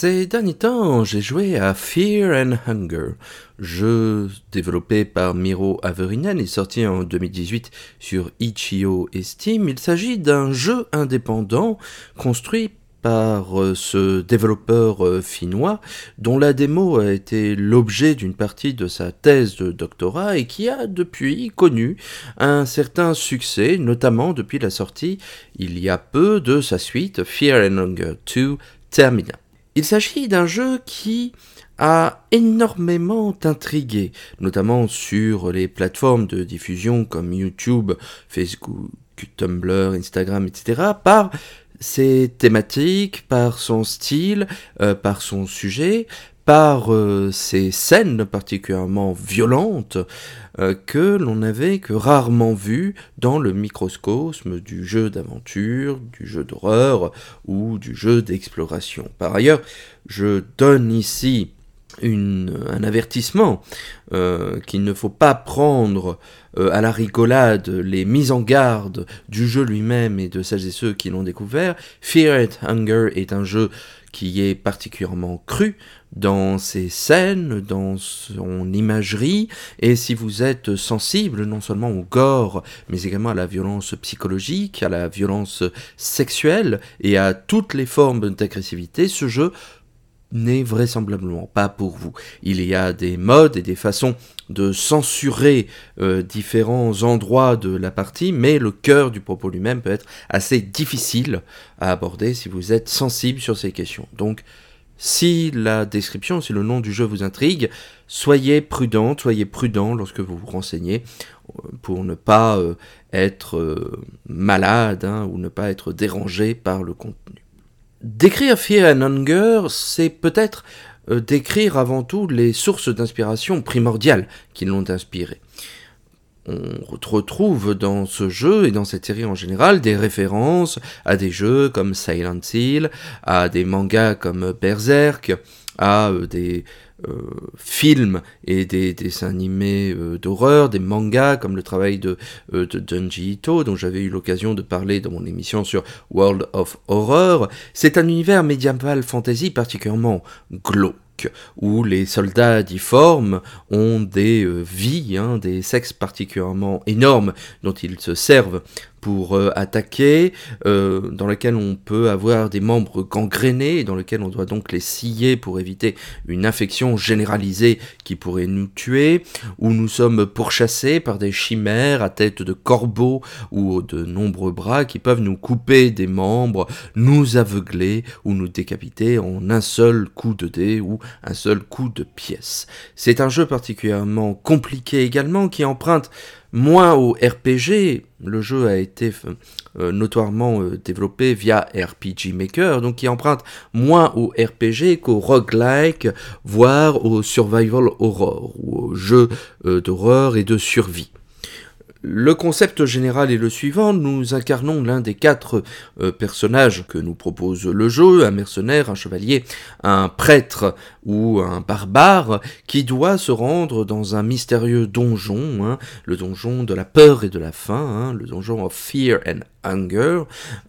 Ces derniers temps, j'ai joué à Fear and Hunger, jeu développé par Miro Averinen et sorti en 2018 sur Itch.io et Steam. Il s'agit d'un jeu indépendant construit par euh, ce développeur euh, finnois dont la démo a été l'objet d'une partie de sa thèse de doctorat et qui a depuis connu un certain succès, notamment depuis la sortie il y a peu de sa suite Fear and Hunger 2 Termina. Il s'agit d'un jeu qui a énormément intrigué, notamment sur les plateformes de diffusion comme YouTube, Facebook, Tumblr, Instagram, etc., par ses thématiques, par son style, euh, par son sujet, par euh, ces scènes particulièrement violentes euh, que l'on n'avait que rarement vues dans le microcosme du jeu d'aventure, du jeu d'horreur ou du jeu d'exploration. Par ailleurs, je donne ici un avertissement euh, qu'il ne faut pas prendre à la rigolade les mises en garde du jeu lui-même et de celles et ceux qui l'ont découvert. Fear and Hunger est un jeu qui est particulièrement cru dans ses scènes, dans son imagerie, et si vous êtes sensible non seulement au gore, mais également à la violence psychologique, à la violence sexuelle et à toutes les formes d'agressivité, ce jeu n'est vraisemblablement pas pour vous. Il y a des modes et des façons de censurer euh, différents endroits de la partie, mais le cœur du propos lui-même peut être assez difficile à aborder si vous êtes sensible sur ces questions. Donc, si la description, si le nom du jeu vous intrigue, soyez prudent, soyez prudent lorsque vous vous renseignez euh, pour ne pas euh, être malade hein, ou ne pas être dérangé par le contenu. Décrire Fear and Hunger, c'est peut-être euh, décrire avant tout les sources d'inspiration primordiales qui l'ont inspiré. On retrouve dans ce jeu et dans cette série en général des références à des jeux comme Silent Hill, à des mangas comme Berserk, à euh, des euh, films et des dessins animés euh, d'horreur, des mangas comme le travail de, euh, Junji Ito, dont j'avais eu l'occasion de parler dans mon émission sur World of Horror. C'est un univers médiéval fantasy particulièrement glauque où les soldats difformes ont des vies, hein, des sexes particulièrement énormes dont ils se servent pour euh, attaquer, euh, dans lequel on peut avoir des membres gangrénés, dans lequel on doit donc les scier pour éviter une infection généralisée qui pourrait nous tuer, où nous sommes pourchassés par des chimères à tête de corbeaux ou de nombreux bras qui peuvent nous couper des membres, nous aveugler ou nous décapiter en un seul coup de dé ou un seul coup de pièce. C'est un jeu particulièrement compliqué également qui emprunte moins au RPG. Le jeu a été euh, notoirement euh, développé via RPG Maker, donc qui emprunte moins au RPG qu'au roguelike, voire au survival horror, ou au jeu euh, d'horreur et de survie. Le concept général est le suivant, nous incarnons l'un des quatre personnages que nous propose le jeu, un mercenaire, un chevalier, un prêtre ou un barbare qui doit se rendre dans un mystérieux donjon, hein, le donjon de la peur et de la faim, hein, le donjon of Fear and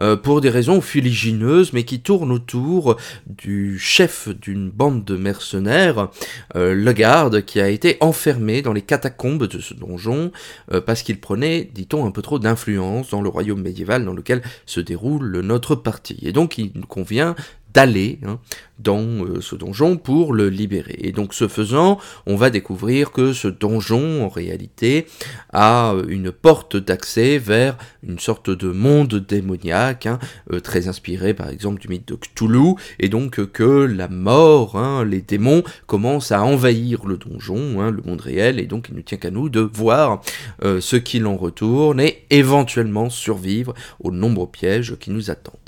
Euh, pour des raisons fuligineuses, mais qui tournent autour du chef d'une bande de mercenaires, euh, garde, qui a été enfermé dans les catacombes de ce donjon, euh, parce qu'il prenait, dit-on, un peu trop d'influence dans le royaume médiéval dans lequel se déroule notre partie. Et donc il convient d'aller hein, dans euh, ce donjon pour le libérer. Et donc ce faisant, on va découvrir que ce donjon, en réalité, a une porte d'accès vers une sorte de monde démoniaque, hein, euh, très inspiré par exemple du mythe de Cthulhu, et donc que la mort, hein, les démons, commencent à envahir le donjon, le monde réel, et donc il ne tient qu'à nous de voir euh, ce qu'il en retourne et éventuellement survivre aux nombreux pièges qui nous attendent.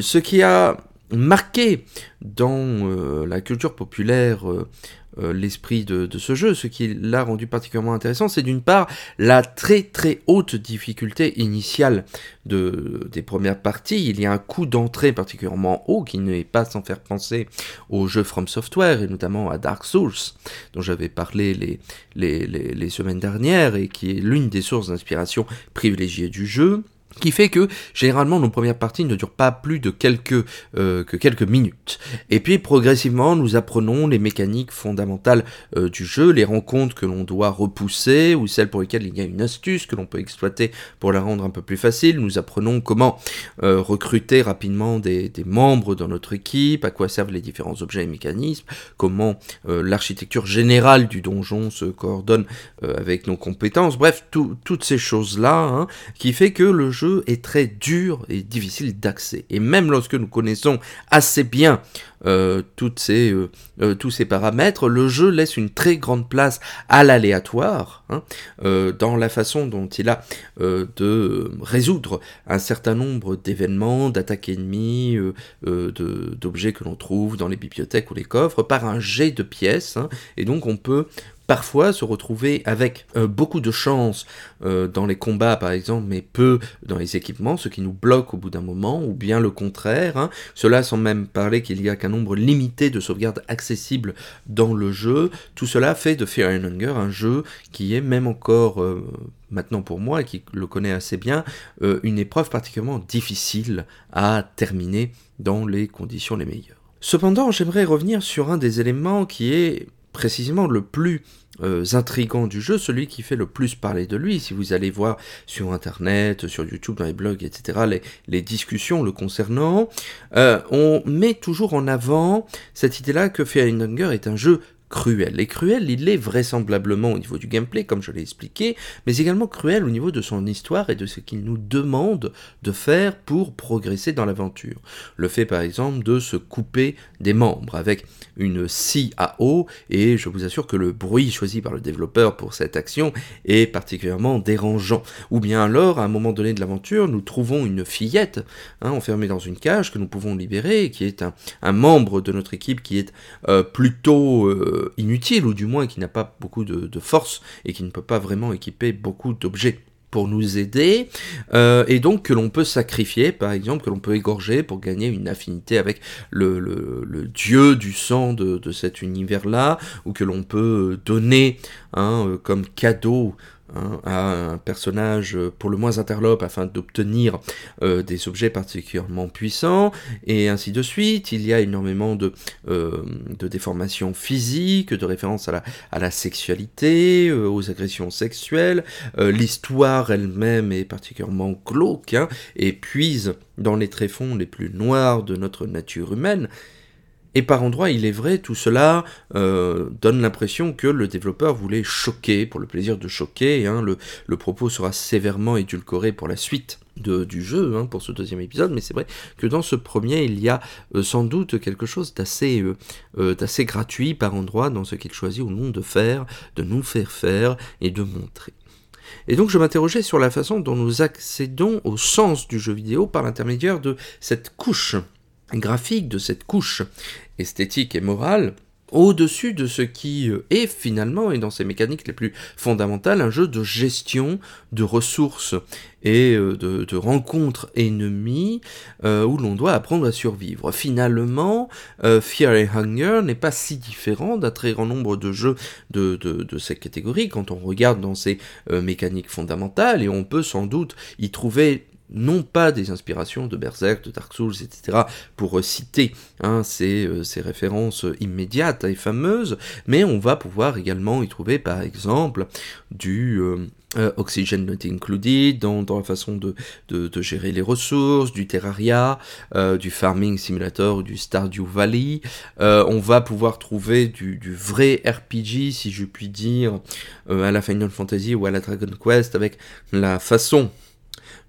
Ce qui a marqué dans euh, la culture populaire euh, euh, l'esprit de, ce jeu. Ce qui l'a rendu particulièrement intéressant, c'est d'une part la très très haute difficulté initiale de, des premières parties. Il y a un coût d'entrée particulièrement haut qui n'est pas sans faire penser aux jeux From Software et notamment à Dark Souls, dont j'avais parlé les semaines dernières et qui est l'une des sources d'inspiration privilégiées du jeu qui fait que généralement nos premières parties ne durent pas plus de quelques euh, minutes. Et puis progressivement, nous apprenons les mécaniques fondamentales euh, du jeu, les rencontres que l'on doit repousser ou celles pour lesquelles il y a une astuce que l'on peut exploiter pour la rendre un peu plus facile. Nous apprenons comment euh, recruter rapidement des, membres dans notre équipe, à quoi servent les différents objets et mécanismes, comment l'architecture générale du donjon se coordonne avec nos compétences. Bref, toutes ces choses là, hein, qui fait que le jeu est très dur et difficile d'accès. Et même lorsque nous connaissons assez bien euh, euh, euh, tous ces paramètres, le jeu laisse une très grande place à l'aléatoire hein, dans la façon dont il a de résoudre un certain nombre d'événements, d'attaques ennemies, d'objets que l'on trouve dans les bibliothèques ou les coffres par un jet de pièces. Hein. et donc on peut parfois se retrouver avec euh, beaucoup de chance euh, dans les combats par exemple, mais peu dans les équipements, ce qui nous bloque au bout d'un moment, ou bien le contraire. Hein. Cela sans même parler qu'il y a qu'un nombre limité de sauvegardes accessibles dans le jeu. Tout cela fait de Fear and Hunger un jeu qui est même encore... Euh, maintenant pour moi, et qui le connaît assez bien, une épreuve particulièrement difficile à terminer dans les conditions les meilleures. Cependant, j'aimerais revenir sur un des éléments qui est précisément le plus euh, intrigant du jeu, celui qui fait le plus parler de lui. Si vous allez voir sur Internet, sur YouTube, dans les blogs, etc., les, discussions le concernant, euh, on met toujours en avant cette idée-là que Fear est un jeu cruel. Et cruel, il est vraisemblablement au niveau du gameplay, comme je l'ai expliqué, mais également cruel au niveau de son histoire et de ce qu'il nous demande de faire pour progresser dans l'aventure. Le fait par exemple de se couper des membres avec une scie à eau, et je vous assure que le bruit choisi par le développeur pour cette action est particulièrement dérangeant. Ou bien alors, à un moment donné de l'aventure, nous trouvons une fillette hein, enfermée dans une cage que nous pouvons libérer, qui est un, membre de notre équipe qui est euh, plutôt... Euh, euh, inutile, ou du moins qui n'a pas beaucoup de, force et qui ne peut pas vraiment équiper beaucoup d'objets pour nous aider, euh, et donc que l'on peut sacrifier, par exemple, que l'on peut égorger pour gagner une affinité avec le, dieu du sang de, cet univers-là, ou que l'on peut donner hein, euh, comme cadeau Hein, à un personnage pour le moins interlope afin d'obtenir euh, des objets particulièrement puissants, et ainsi de suite. Il y a énormément de, euh, de déformations physiques, de références à la, sexualité, euh, aux agressions sexuelles. L'histoire elle-même est particulièrement glauque, hein, et puise dans les tréfonds les plus noirs de notre nature humaine. Et par endroits, il est vrai, tout cela euh, donne l'impression que le développeur voulait choquer, pour le plaisir de choquer, hein, le, propos sera sévèrement édulcoré pour la suite du jeu, hein, pour ce deuxième épisode, mais c'est vrai que dans ce premier, il y a euh, sans doute quelque chose d'assez euh, gratuit par endroits dans ce qu'il choisit au nom de faire, de nous faire faire et de montrer. Et donc je m'interrogeais sur la façon dont nous accédons au sens du jeu vidéo par l'intermédiaire de cette couche graphique, de cette couche esthétique et morale, au-dessus de ce qui euh, est finalement, et dans ses mécaniques les plus fondamentales, un jeu de gestion de ressources et euh, de, rencontres ennemies euh, où l'on doit apprendre à survivre. Finalement, Fear and Hunger n'est pas si différent d'un très grand nombre de jeux de, de, cette catégorie quand on regarde dans ses mécaniques fondamentales, et on peut sans doute y trouver non pas des inspirations de Berserk, de Dark Souls, etc., pour citer hein, ces, ces, références immédiates et fameuses, mais on va pouvoir également y trouver par exemple du, euh, Oxygen Not Included, dans, la façon de, gérer les ressources, du Terraria, euh, du Farming Simulator ou du Stardew Valley. Euh, on va pouvoir trouver du, vrai RPG, si je puis dire, euh, à la Final Fantasy ou à la Dragon Quest, avec la façon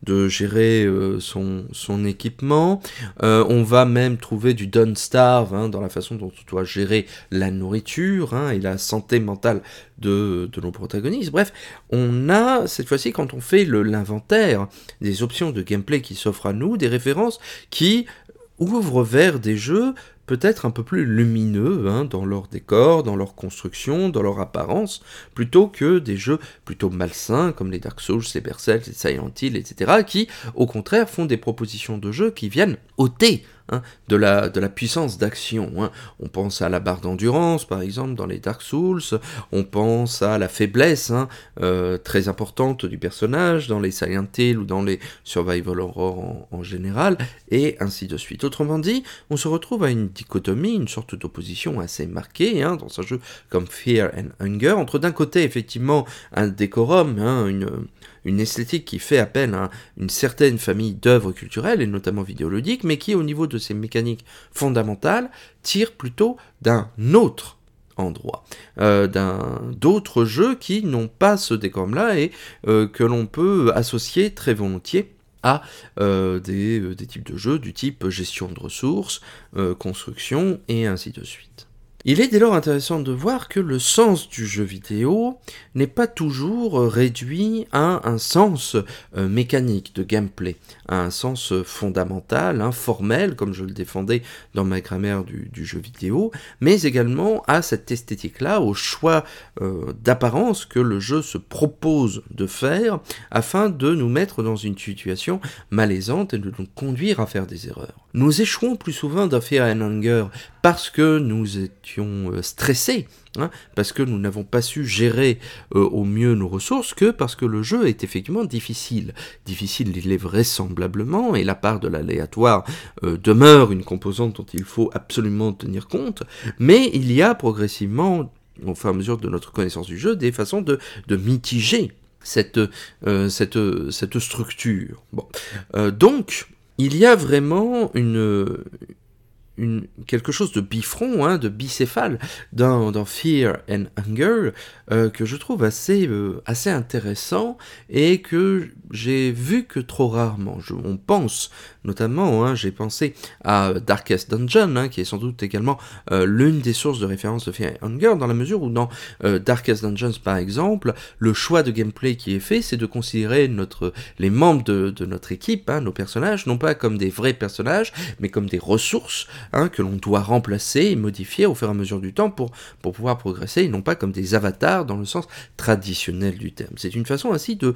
de gérer euh, son, son, équipement. Euh, on va même trouver du Don't Starve hein, dans la façon dont on doit gérer la nourriture hein, et la santé mentale de, de, nos protagonistes. Bref, on a cette fois-ci, quand on fait l'inventaire des options de gameplay qui s'offrent à nous, des références qui ouvrent vers des jeux peut-être un peu plus lumineux hein, dans leur décor, dans leur construction, dans leur apparence, plutôt que des jeux plutôt malsains comme les Dark Souls, les Berserk, les Silent Hill, etc., qui au contraire font des propositions de jeux qui viennent ôter Hein, de, la, puissance d'action. Hein. On pense à la barre d'endurance, par exemple, dans les Dark Souls, on pense à la faiblesse hein, euh, très importante du personnage dans les Silent Hill ou dans les Survival Horror en, général, et ainsi de suite. Autrement dit, on se retrouve à une dichotomie, une sorte d'opposition assez marquée dans un jeu comme Fear and Hunger, entre d'un côté, effectivement, un décorum, une une esthétique qui fait appel à une certaine famille d'œuvres culturelles, et notamment vidéoludiques, mais qui, au niveau de ses mécaniques fondamentales, tire plutôt d'un autre endroit, euh, d'autres jeux qui n'ont pas ce décorum-là et euh, que l'on peut associer très volontiers à euh, des, types de jeux du type gestion de ressources, construction et ainsi de suite. Il est dès lors intéressant de voir que le sens du jeu vidéo n'est pas toujours réduit à un sens euh, mécanique de gameplay, à un sens fondamental, informel, comme je le défendais dans ma grammaire du, jeu vidéo, mais également à cette esthétique-là, au choix euh, d'apparence que le jeu se propose de faire afin de nous mettre dans une situation malaisante et de nous conduire à faire des erreurs. Nous échouons plus souvent dans Fear and Hunger parce que nous étions euh, stressés, hein, parce que nous n'avons pas su gérer euh, au mieux nos ressources, que parce que le jeu est effectivement difficile. Difficile, il est vraisemblablement, et la part de l'aléatoire euh, demeure une composante dont il faut absolument tenir compte, mais il y a progressivement, au fur et à mesure de notre connaissance du jeu, des façons de, mitiger cette, structure. Donc, il y a vraiment une, quelque chose de bifront, hein, de bicéphale dans, Fear and Hunger euh, que je trouve assez, euh, assez intéressant et que j'ai vu que trop rarement. on pense notamment, hein, j'ai pensé à Darkest Dungeon, hein, qui est sans doute également euh, l'une des sources de référence de Fear and Hunger, dans la mesure où dans Darkest Dungeons par exemple, le choix de gameplay qui est fait, c'est de considérer les membres de notre équipe, nos personnages, non pas comme des vrais personnages, mais comme des ressources Hein, que l'on doit remplacer et modifier au fur et à mesure du temps pour, pouvoir progresser, et non pas comme des avatars dans le sens traditionnel du terme. C'est une façon ainsi de,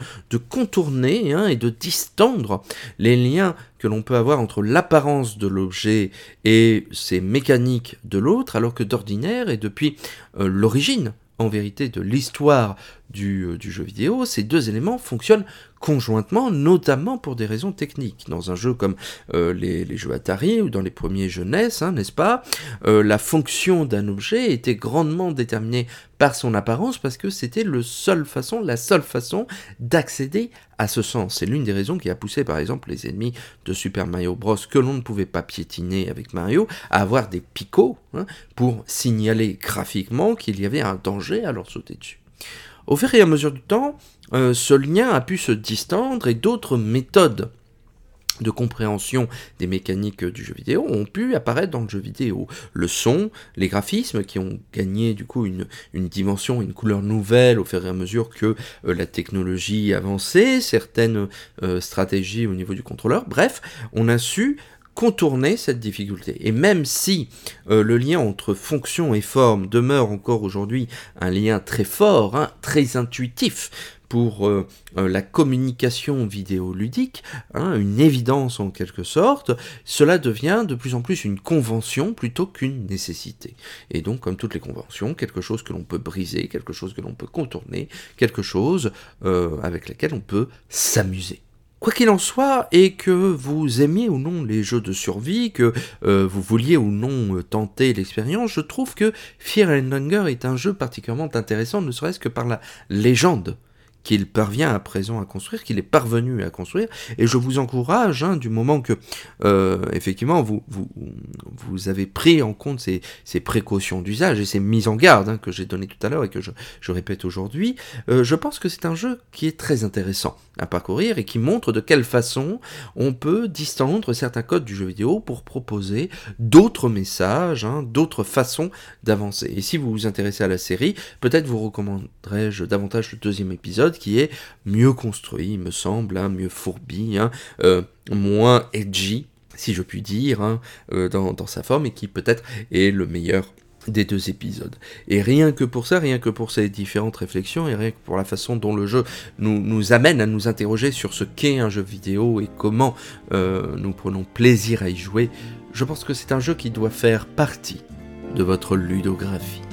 contourner hein, et de distendre les liens que l'on peut avoir entre l'apparence de l'objet et ses mécaniques de l'autre, alors que d'ordinaire et depuis euh, l'origine en vérité de l'histoire euh, du, jeu vidéo, ces deux éléments fonctionnent conjointement, notamment pour des raisons techniques. Dans un jeu comme euh, les, jeux Atari ou dans les premiers jeux NES, hein, n'est-ce pas, euh, la fonction d'un objet était grandement déterminée par son apparence parce que c'était le seul façon, la seule façon d'accéder à ce sens. C'est l'une des raisons qui a poussé par exemple les ennemis de Super Mario Bros que l'on ne pouvait pas piétiner avec Mario à avoir des picots hein, pour signaler graphiquement qu'il y avait un danger à leur sauter dessus. Au fur et à mesure du temps, euh, ce lien a pu se distendre et d'autres méthodes de compréhension des mécaniques du jeu vidéo ont pu apparaître dans le jeu vidéo. Le son, les graphismes qui ont gagné du coup une, dimension, une couleur nouvelle au fur et à mesure que euh, la technologie avançait, certaines euh, stratégies au niveau du contrôleur, bref, on a su contourner cette difficulté. Et même si euh, le lien entre fonction et forme demeure encore aujourd'hui un lien très fort, hein, très intuitif pour euh, euh, la communication vidéoludique, hein, une évidence en quelque sorte, cela devient de plus en plus une convention plutôt qu'une nécessité. Et donc, comme toutes les conventions, quelque chose que l'on peut briser, quelque chose que l'on peut contourner, quelque chose avec laquelle on peut s'amuser. Quoi qu'il en soit, et que vous aimiez ou non les jeux de survie, que euh, vous vouliez ou non euh, tenter l'expérience, je trouve que Fear and Hunger est un jeu particulièrement intéressant, ne serait-ce que par la légende qu'il parvient à présent à construire, qu'il est parvenu à construire. Et je vous encourage, hein, du moment que, euh, effectivement, vous, vous, vous, avez pris en compte ces, ces précautions d'usage et ces mises en garde hein, que j'ai données tout à l'heure et que je, je répète aujourd'hui, euh, je pense que c'est un jeu qui est très intéressant à parcourir et qui montre de quelle façon on peut distendre certains codes du jeu vidéo pour proposer d'autres messages, hein, d'autres façons d'avancer. Et si vous vous intéressez à la série, peut-être vous recommanderais-je davantage le deuxième qui est mieux construit, il me semble, hein, mieux fourbi, hein, euh, moins edgy, si je puis dire, hein, euh, dans, sa forme, et qui peut-être est le meilleur des deux épisodes. Et rien que pour ça, rien que pour ces différentes réflexions, et rien que pour la façon dont le jeu nous, nous amène à nous interroger sur ce qu'est un jeu vidéo et comment euh, nous prenons plaisir à y jouer, je pense que c'est un jeu qui doit faire partie de votre ludographie.